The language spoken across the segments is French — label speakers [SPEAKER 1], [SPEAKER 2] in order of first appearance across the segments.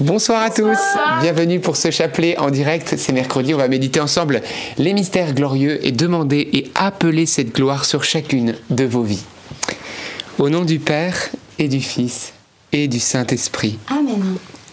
[SPEAKER 1] Bonsoir à tous, bienvenue pour ce chapelet en direct. C'est mercredi, on va méditer ensemble les mystères glorieux et demander et appeler cette gloire sur chacune de vos vies. Au nom du Père et du Fils et du Saint-Esprit.
[SPEAKER 2] Amen.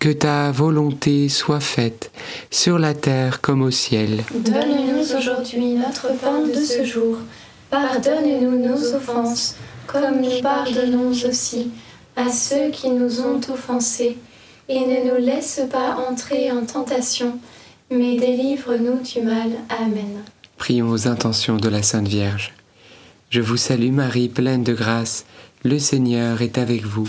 [SPEAKER 1] que ta volonté soit faite, sur la terre comme au ciel.
[SPEAKER 2] Donne-nous aujourd'hui notre pain de ce jour. Pardonne-nous nos offenses, comme nous pardonnons aussi à ceux qui nous ont offensés. Et ne nous laisse pas entrer en tentation, mais délivre-nous du mal. Amen.
[SPEAKER 1] Prions aux intentions de la Sainte Vierge. Je vous salue Marie, pleine de grâce, le Seigneur est avec vous.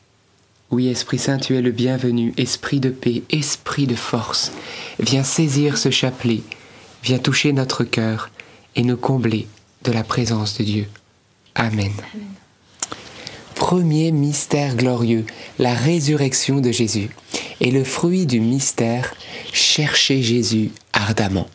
[SPEAKER 1] Oui, Esprit Saint, tu es le bienvenu, Esprit de paix, Esprit de force. Viens saisir ce chapelet, viens toucher notre cœur et nous combler de la présence de Dieu. Amen. Premier mystère glorieux, la résurrection de Jésus. Et le fruit du mystère, chercher Jésus ardemment.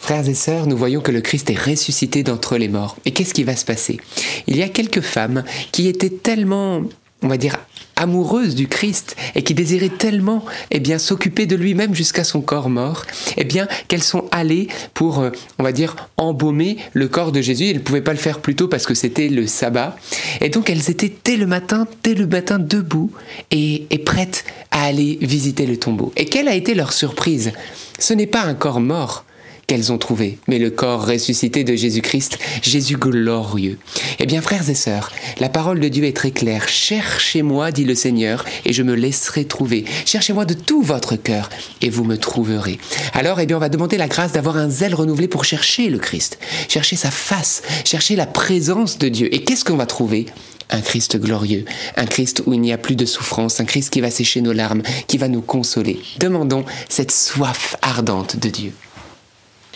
[SPEAKER 1] Frères et sœurs, nous voyons que le Christ est ressuscité d'entre les morts. Et qu'est-ce qui va se passer? Il y a quelques femmes qui étaient tellement, on va dire, amoureuses du Christ et qui désiraient tellement eh bien s'occuper de lui-même jusqu'à son corps mort, eh bien qu'elles sont allées pour euh, on va dire embaumer le corps de Jésus, elles ne pouvaient pas le faire plus tôt parce que c'était le sabbat. Et donc elles étaient dès le matin, dès le matin debout et, et prêtes à aller visiter le tombeau. Et quelle a été leur surprise? Ce n'est pas un corps mort, qu'elles ont trouvé, mais le corps ressuscité de Jésus-Christ, Jésus glorieux. Eh bien, frères et sœurs, la parole de Dieu est très claire. Cherchez-moi, dit le Seigneur, et je me laisserai trouver. Cherchez-moi de tout votre cœur, et vous me trouverez. Alors, eh bien, on va demander la grâce d'avoir un zèle renouvelé pour chercher le Christ, chercher sa face, chercher la présence de Dieu. Et qu'est-ce qu'on va trouver? Un Christ glorieux, un Christ où il n'y a plus de souffrance, un Christ qui va sécher nos larmes, qui va nous consoler. Demandons cette soif ardente de Dieu.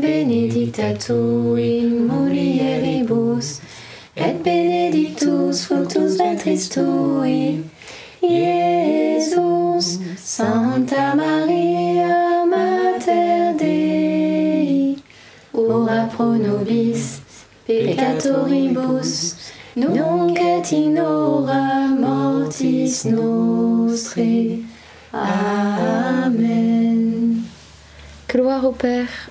[SPEAKER 3] benedicta tu in mulieribus, et benedictus fructus ventris tui, Iesus. Santa Maria, Mater Dei, ora pro nobis peccatoribus, nunc et in hora mortis nostre. Amen. Gloire au Père,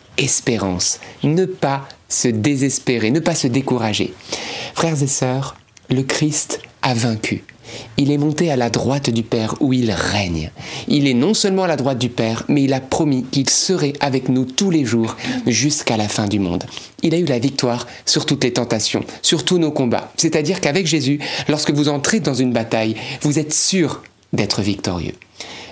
[SPEAKER 1] espérance, ne pas se désespérer, ne pas se décourager. Frères et sœurs, le Christ a vaincu. Il est monté à la droite du Père où il règne. Il est non seulement à la droite du Père, mais il a promis qu'il serait avec nous tous les jours jusqu'à la fin du monde. Il a eu la victoire sur toutes les tentations, sur tous nos combats. C'est-à-dire qu'avec Jésus, lorsque vous entrez dans une bataille, vous êtes sûr d'être victorieux.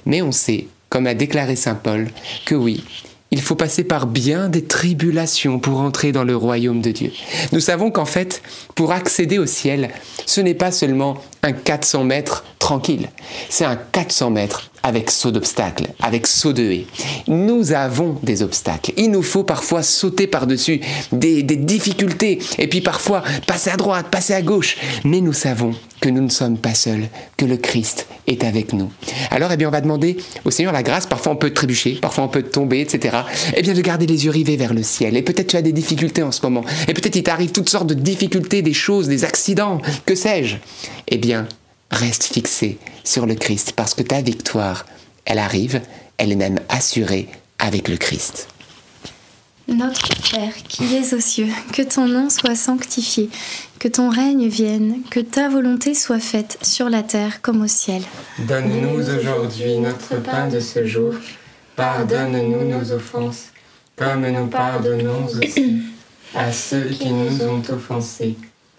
[SPEAKER 1] Mais on sait, comme a déclaré Saint Paul, que oui, il faut passer par bien des tribulations pour entrer dans le royaume de Dieu. Nous savons qu'en fait, pour accéder au ciel, ce n'est pas seulement un 400 mètres tranquille, c'est un 400 mètres avec saut d'obstacles, avec saut de haie. Nous avons des obstacles. Il nous faut parfois sauter par-dessus des, des difficultés et puis parfois passer à droite, passer à gauche. Mais nous savons que nous ne sommes pas seuls, que le Christ est avec nous. Alors, eh bien, on va demander au Seigneur la grâce. Parfois, on peut trébucher, parfois, on peut tomber, etc. Eh bien, de garder les yeux rivés vers le ciel. Et peut-être tu as des difficultés en ce moment. Et peut-être il t'arrive toutes sortes de difficultés, des choses, des accidents, que sais-je? Eh bien, reste fixé sur le Christ parce que ta victoire, elle arrive, elle est même assurée avec le Christ.
[SPEAKER 2] Notre Père qui es aux cieux, que ton nom soit sanctifié, que ton règne vienne, que ta volonté soit faite sur la terre comme au ciel.
[SPEAKER 1] Donne-nous aujourd'hui notre pain de ce jour. Pardonne-nous nos offenses, comme nous pardonnons aussi à ceux qui nous ont offensés.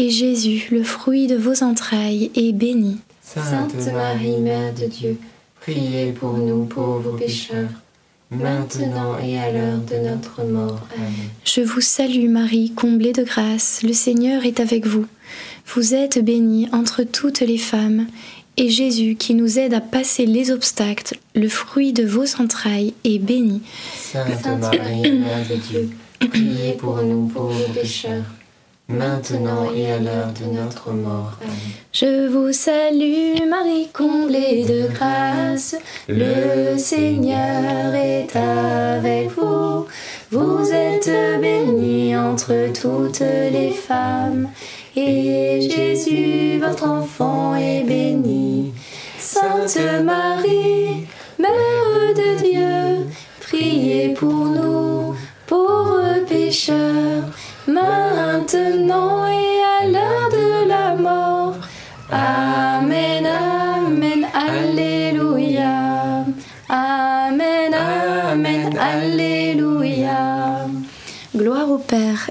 [SPEAKER 2] et Jésus, le fruit de vos entrailles, est béni.
[SPEAKER 1] Sainte Marie, Mère de Dieu, priez pour nous pauvres pécheurs, maintenant et à l'heure de notre mort. Amen.
[SPEAKER 2] Je vous salue Marie, comblée de grâce, le Seigneur est avec vous. Vous êtes bénie entre toutes les femmes, et Jésus, qui nous aide à passer les obstacles, le fruit de vos entrailles, est béni.
[SPEAKER 1] Sainte Marie, Mère de Dieu, priez pour nous pauvres pécheurs, maintenant et à l'heure de notre mort.
[SPEAKER 2] Je vous salue Marie, comblée de grâce, le Seigneur est avec vous. Vous êtes bénie entre toutes les femmes, et Jésus, votre enfant, est béni. Sainte Marie,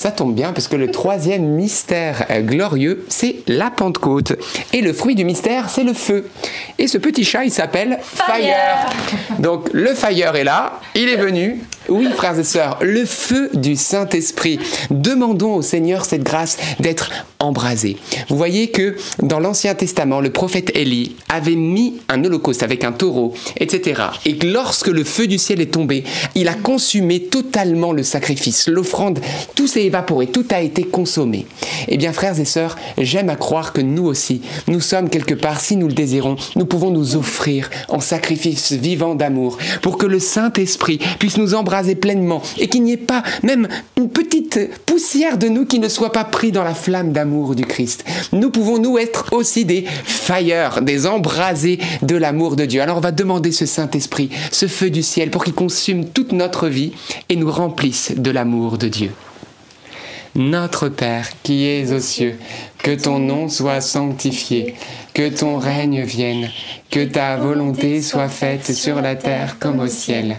[SPEAKER 1] Ça tombe bien parce que le troisième mystère euh, glorieux, c'est la Pentecôte. Et le fruit du mystère, c'est le feu. Et ce petit chat, il s'appelle Fire. Donc le Fire est là, il est venu. Oui, frères et sœurs, le feu du Saint-Esprit. Demandons au Seigneur cette grâce d'être embrasé. Vous voyez que dans l'Ancien Testament, le prophète Élie avait mis un holocauste avec un taureau, etc. Et que lorsque le feu du ciel est tombé, il a consumé totalement le sacrifice, l'offrande, tout s'est évaporé, tout a été consommé. Eh bien, frères et sœurs, j'aime à croire que nous aussi, nous sommes quelque part, si nous le désirons, nous pouvons nous offrir en sacrifice vivant d'amour pour que le Saint-Esprit puisse nous embrasser pleinement et qu'il n'y ait pas même une petite poussière de nous qui ne soit pas pris dans la flamme d'amour du Christ. Nous pouvons nous être aussi des fires, des embrasés de l'amour de Dieu. Alors on va demander ce Saint-Esprit, ce feu du ciel pour qu'il consume toute notre vie et nous remplisse de l'amour de Dieu. Notre Père qui es aux cieux, que ton nom soit sanctifié, que ton règne vienne, que ta volonté soit faite sur la terre comme au ciel.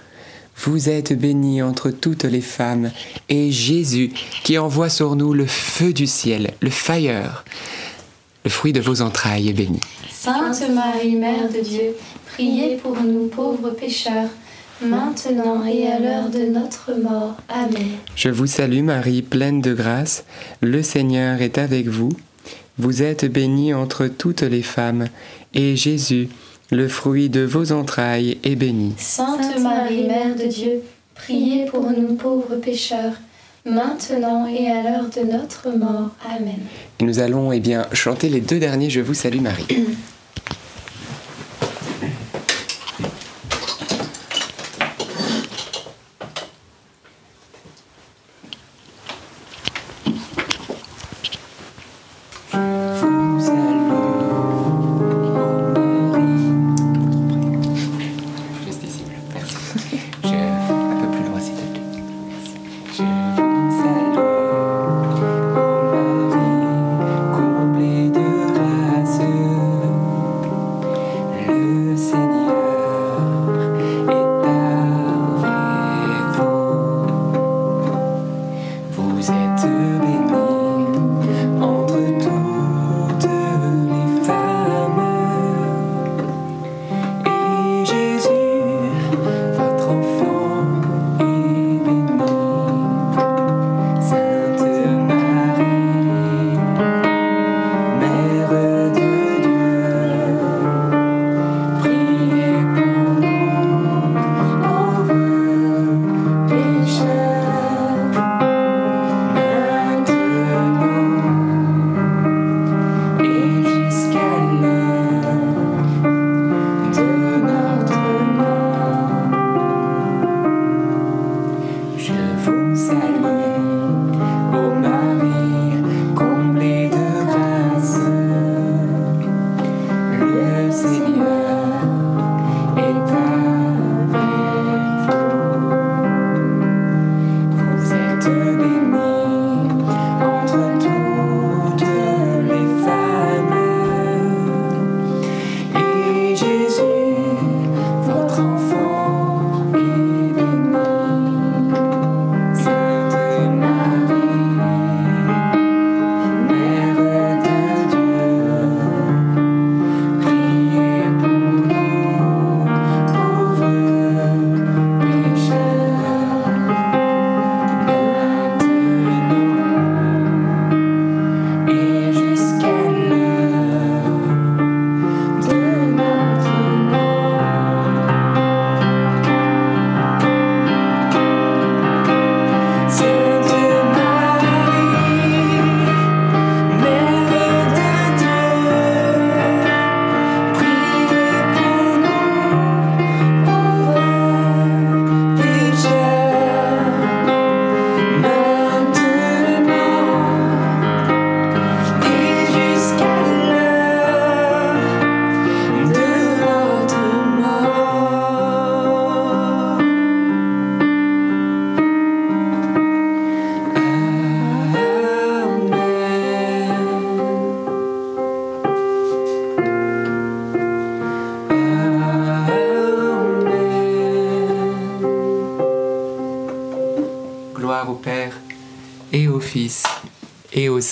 [SPEAKER 1] Vous êtes bénie entre toutes les femmes, et Jésus, qui envoie sur nous le feu du ciel, le fire, le fruit de vos entrailles, est béni.
[SPEAKER 2] Sainte Marie, Mère de Dieu, priez pour nous pauvres pécheurs, maintenant et à l'heure de notre mort. Amen.
[SPEAKER 1] Je vous salue Marie, pleine de grâce, le Seigneur est avec vous. Vous êtes bénie entre toutes les femmes, et Jésus, le fruit de vos entrailles, est béni.
[SPEAKER 2] Sainte Marie, Mère de Dieu, priez pour nous pauvres pécheurs, maintenant et à l'heure de notre mort. Amen.
[SPEAKER 1] Et nous allons eh bien chanter les deux derniers Je vous salue Marie.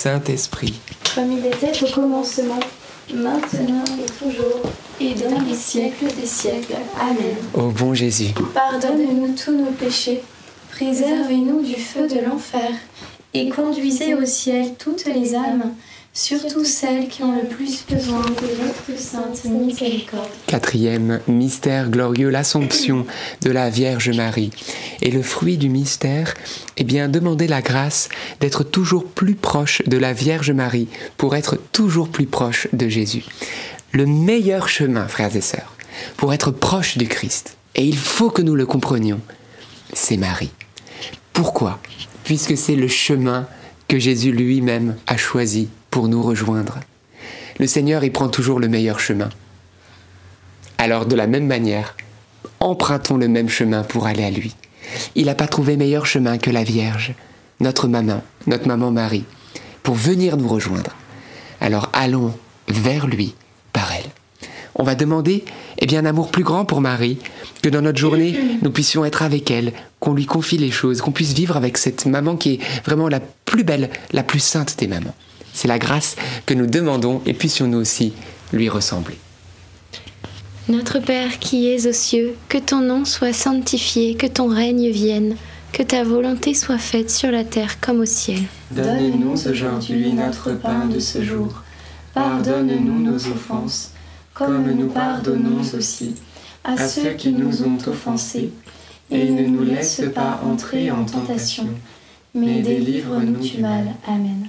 [SPEAKER 1] Saint-Esprit.
[SPEAKER 2] Comme il était au commencement, maintenant et toujours, et dans les siècles des siècles. Amen.
[SPEAKER 1] Ô bon Jésus,
[SPEAKER 2] Pardonne-nous tous nos péchés, préservez-nous du feu de l'enfer, et conduisez au ciel toutes les âmes, surtout celles qui ont le plus besoin de votre sainte miséricorde.
[SPEAKER 1] quatrième mystère glorieux, l'Assomption de la Vierge Marie. Et le fruit du mystère, eh bien, demander la grâce d'être toujours plus proche de la Vierge Marie pour être toujours plus proche de Jésus. Le meilleur chemin, frères et sœurs, pour être proche du Christ, et il faut que nous le comprenions, c'est Marie. Pourquoi? Puisque c'est le chemin que Jésus lui-même a choisi pour nous rejoindre. Le Seigneur, il prend toujours le meilleur chemin. Alors de la même manière, empruntons le même chemin pour aller à lui. Il n'a pas trouvé meilleur chemin que la Vierge, notre maman, notre maman Marie, pour venir nous rejoindre. Alors allons vers lui par elle. On va demander eh bien, un amour plus grand pour Marie, que dans notre journée, nous puissions être avec elle, qu'on lui confie les choses, qu'on puisse vivre avec cette maman qui est vraiment la plus belle, la plus sainte des mamans. C'est la grâce que nous demandons et puissions-nous aussi lui ressembler.
[SPEAKER 3] Notre Père qui es aux cieux, que ton nom soit sanctifié, que ton règne vienne, que ta volonté soit faite sur la terre comme au ciel.
[SPEAKER 2] Donne-nous aujourd'hui notre pain de ce jour. Pardonne-nous nos offenses, comme nous pardonnons aussi à ceux qui nous ont offensés. Et ne nous laisse pas entrer en tentation, mais délivre-nous du mal. Amen.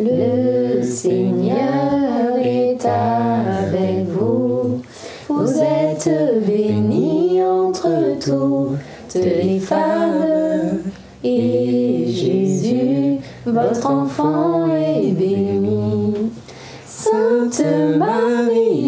[SPEAKER 3] Le Seigneur est avec vous. Vous êtes bénie entre toutes les femmes. Et Jésus, votre enfant, est béni. Sainte Marie,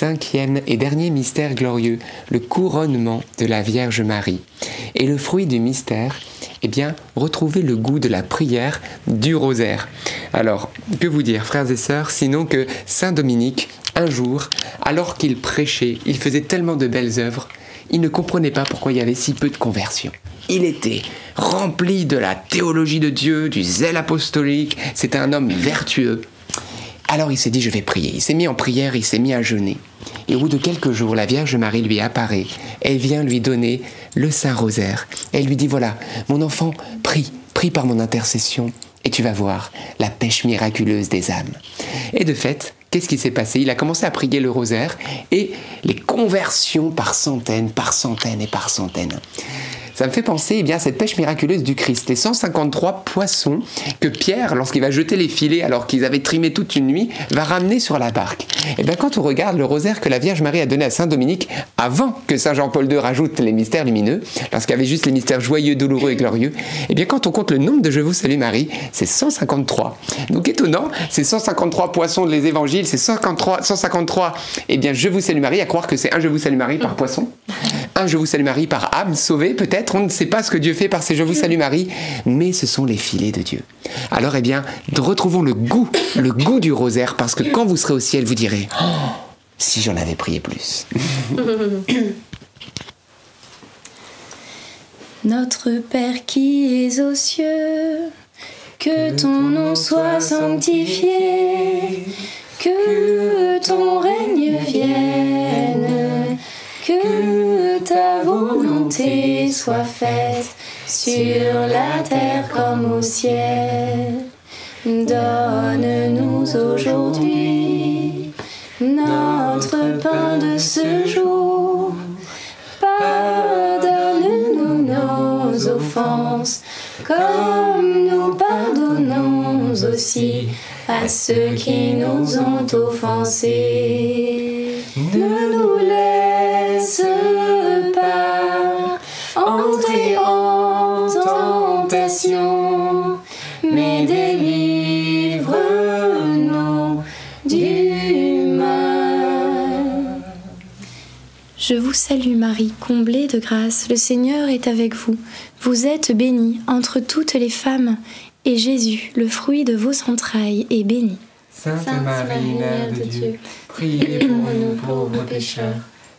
[SPEAKER 1] Cinquième et dernier mystère glorieux, le couronnement de la Vierge Marie. Et le fruit du mystère, eh bien, retrouver le goût de la prière du rosaire. Alors, que vous dire, frères et sœurs, sinon que Saint Dominique, un jour, alors qu'il prêchait, il faisait tellement de belles œuvres, il ne comprenait pas pourquoi il y avait si peu de conversions. Il était rempli de la théologie de Dieu, du zèle apostolique, c'était un homme vertueux. Alors il s'est dit, je vais prier. Il s'est mis en prière, il s'est mis à jeûner. Et au bout de quelques jours, la Vierge Marie lui apparaît. Elle vient lui donner le Saint Rosaire. Elle lui dit, voilà, mon enfant, prie, prie par mon intercession, et tu vas voir la pêche miraculeuse des âmes. Et de fait, qu'est-ce qui s'est passé? Il a commencé à prier le rosaire, et les conversions par centaines, par centaines et par centaines. Ça me fait penser eh bien, à cette pêche miraculeuse du Christ. Les 153 poissons que Pierre, lorsqu'il va jeter les filets alors qu'ils avaient trimé toute une nuit, va ramener sur la barque. Et bien quand on regarde le rosaire que la Vierge Marie a donné à Saint Dominique avant que Saint Jean-Paul II rajoute les mystères lumineux, lorsqu'il y avait juste les mystères joyeux, douloureux et glorieux, et bien quand on compte le nombre de Je vous salue Marie, c'est 153. Donc étonnant, c'est 153 poissons des évangiles, c'est 153, 153 eh bien Je vous salue Marie, à croire que c'est un Je vous salue Marie par poisson, un Je vous salue Marie par âme sauvée peut-être, on ne sait pas ce que Dieu fait par ces Je vous salue Marie, mais ce sont les filets de Dieu. Alors eh bien, retrouvons le goût, le goût du rosaire, parce que quand vous serez au ciel, vous direz Oh, si j'en avais prié plus.
[SPEAKER 2] Notre Père qui es aux cieux, que ton nom soit sanctifié, que ton règne vienne, que ta volonté soit faite sur la terre comme au ciel. Donne-nous aujourd'hui notre pain de ce jour. Pardonne-nous nos offenses, comme nous pardonnons aussi à ceux qui nous ont offensés. Ne nous laisse pas entrer en tentation, mais délivre-nous du mal. Je vous salue Marie, comblée de grâce, le Seigneur est avec vous. Vous êtes bénie entre toutes les femmes, et Jésus, le fruit de vos entrailles, est béni.
[SPEAKER 1] Sainte Marie, Mère de Dieu, priez pour nous pauvres pécheurs,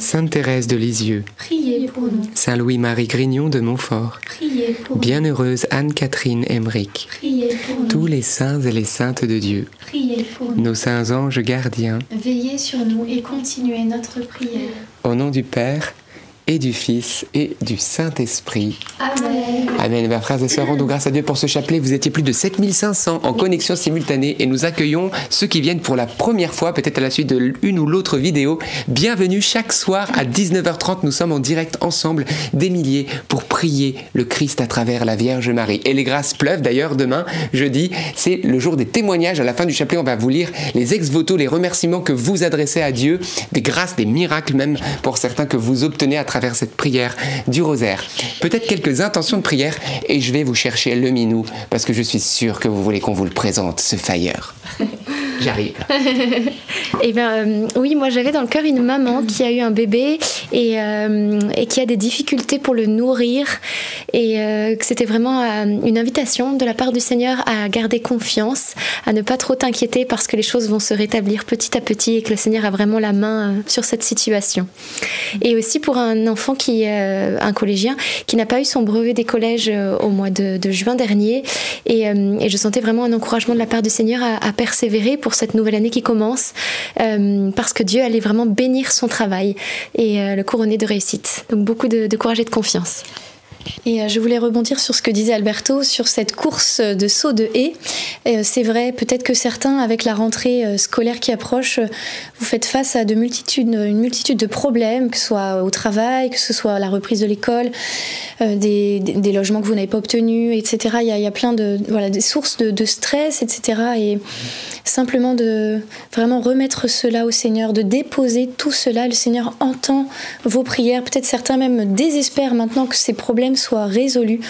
[SPEAKER 1] Sainte Thérèse de Lisieux,
[SPEAKER 2] Priez pour nous.
[SPEAKER 1] Saint Louis-Marie Grignon de Montfort,
[SPEAKER 2] Priez pour nous.
[SPEAKER 1] Bienheureuse Anne-Catherine Emmerich,
[SPEAKER 2] Priez pour nous.
[SPEAKER 1] tous les saints et les saintes de Dieu,
[SPEAKER 2] Priez pour nous.
[SPEAKER 1] nos saints anges gardiens,
[SPEAKER 2] Veillez sur nous et continuez notre prière.
[SPEAKER 1] au nom du Père et du Fils et du Saint-Esprit.
[SPEAKER 2] Amen.
[SPEAKER 1] Amen. Ben, frères et sœurs, rendons grâce à Dieu pour ce chapelet. Vous étiez plus de 7500 en connexion simultanée et nous accueillons ceux qui viennent pour la première fois, peut-être à la suite de l'une ou l'autre vidéo. Bienvenue chaque soir à 19h30. Nous sommes en direct ensemble, des milliers, pour prier le Christ à travers la Vierge Marie. Et les grâces pleuvent d'ailleurs demain, jeudi. C'est le jour des témoignages. À la fin du chapelet, on va vous lire les ex-voto, les remerciements que vous adressez à Dieu, des grâces, des miracles même pour certains que vous obtenez à travers cette prière du rosaire. Peut-être quelques intentions de prière et je vais vous chercher le minou parce que je suis sûr que vous voulez qu'on vous le présente, ce failleur. J'arrive.
[SPEAKER 3] Eh bien, euh, oui, moi j'avais dans le cœur une maman qui a eu un bébé et, euh, et qui a des difficultés pour le nourrir et euh, que c'était vraiment une invitation de la part du Seigneur à garder confiance, à ne pas trop t'inquiéter parce que les choses vont se rétablir petit à petit et que le Seigneur a vraiment la main sur cette situation. Et aussi pour un enfant qui, euh, un collégien, qui n'a pas eu son brevet des collèges euh, au mois de, juin dernier et, euh, et je sentais vraiment un encouragement de la part du Seigneur à, persévérer pour cette nouvelle année qui commence parce que Dieu allait vraiment bénir son travail et le couronner de réussite. Donc beaucoup de courage et de confiance. Et euh, je voulais rebondir sur ce que disait Alberto sur cette course de saut de haie. Euh, C'est vrai, peut-être que certains, avec la rentrée euh, scolaire qui approche, vous faites face à une multitude de problèmes, que ce soit au travail, que ce soit la reprise de l'école, des, logements que vous n'avez pas obtenus, etc. Il y a, plein de sources de stress, etc. Et simplement de vraiment remettre cela au Seigneur, de déposer tout cela. Le Seigneur entend vos prières. Peut-être certains même désespèrent maintenant que ces problèmes soient résolus.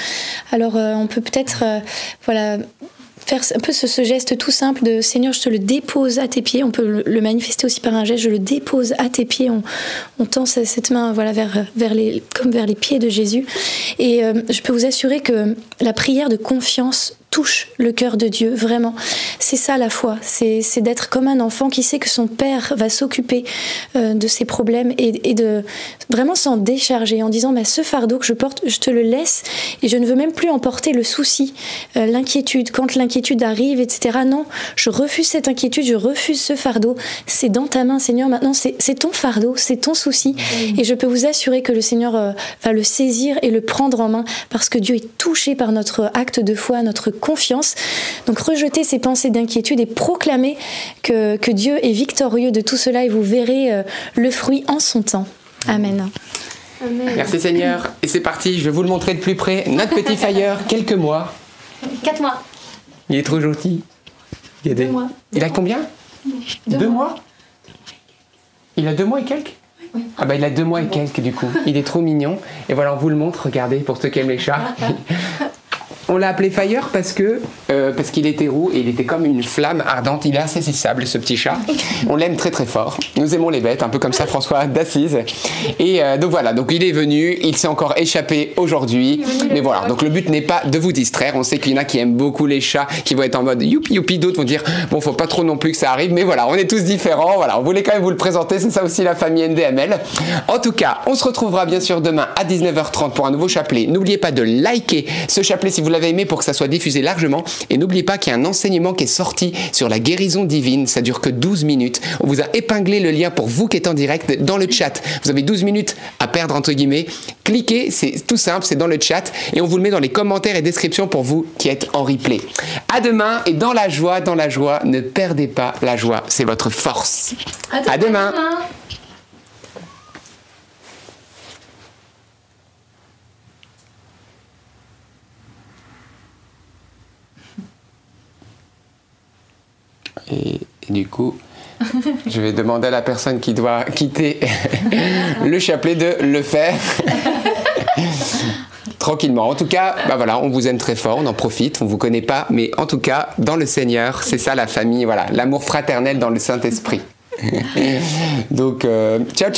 [SPEAKER 3] Alors euh, on peut peut-être euh, voilà
[SPEAKER 2] faire un peu ce, geste tout simple de Seigneur, je te le dépose à tes pieds. On peut le, manifester aussi par un geste, je le dépose à tes pieds. On, on tend cette main voilà, vers, vers les, comme vers les pieds de Jésus. Et euh, je peux vous assurer que la prière de confiance touche le cœur de Dieu, vraiment. C'est ça la foi, c'est d'être comme un enfant qui sait que son Père va s'occuper euh, de ses problèmes et, de vraiment s'en décharger en disant bah, ce fardeau que je porte, je te le laisse et je ne veux même plus emporter le souci, euh, l'inquiétude. Quand l'inquiétude arrive, etc. Non, je refuse cette inquiétude, je refuse ce fardeau. C'est dans ta main, Seigneur. Maintenant, c'est ton fardeau, c'est ton souci. Et je peux vous assurer que le Seigneur euh, va le saisir et le prendre en main parce que Dieu est touché par notre acte de foi, notre confiance. Donc rejeter ces pensées d'inquiétude et proclamer que, que, Dieu est victorieux de tout cela et vous verrez euh, le fruit en son temps. Amen.
[SPEAKER 1] Merci Seigneur. Et c'est parti, je vais vous le montrer de plus près. Notre petit Fire, quelques mois.
[SPEAKER 3] Quatre mois.
[SPEAKER 1] Il est trop gentil.
[SPEAKER 3] Il, a des... mois.
[SPEAKER 1] il a combien? Deux, mois. Il a deux mois et quelques? Ah bah il a deux mois et quelques du coup. Il est trop mignon. Et voilà, on vous le montre, regardez, pour ceux qui aiment les chats. On l'a appelé Fire parce que euh, parce qu'il était roux et il était comme une flamme ardente. Il est insaisissable ce petit chat. On l'aime très très fort. Nous aimons les bêtes, un peu comme ça François d'Assise. Et euh, donc voilà, donc il est venu. Il s'est encore échappé aujourd'hui. Mais voilà, donc le but n'est pas de vous distraire. On sait qu'il y en a qui aiment beaucoup les chats, qui vont être en mode youpi youpi. D'autres vont dire bon, faut pas trop non plus que ça arrive. Mais voilà, on est tous différents. Voilà, on voulait quand même vous le présenter. C'est ça aussi la famille NDML. En tout cas, on se retrouvera bien sûr demain à 19h30 pour un nouveau chapelet. N'oubliez pas de liker ce chapelet si vous l'avez aimé pour que ça soit diffusé largement. Et n'oubliez pas qu'il y a un enseignement qui est sorti sur la guérison divine. Ça dure que 12 minutes. On vous a épinglé le lien pour vous qui êtes en direct dans le chat. Vous avez 12 minutes à perdre entre guillemets. Cliquez, c'est tout simple, c'est dans le chat et on vous le met dans les commentaires et descriptions pour vous qui êtes en replay. À demain et dans la joie, dans la joie, ne perdez pas la joie, c'est votre force. À, demain. Et, du coup, je vais demander à la personne qui doit quitter le chapelet de le faire. Tranquillement. En tout cas, bah voilà, on vous aime très fort, on en profite, on vous connaît pas, mais en tout cas, dans le Seigneur, c'est ça la famille, voilà, l'amour fraternel dans le Saint-Esprit. Donc, euh, ciao, ciao.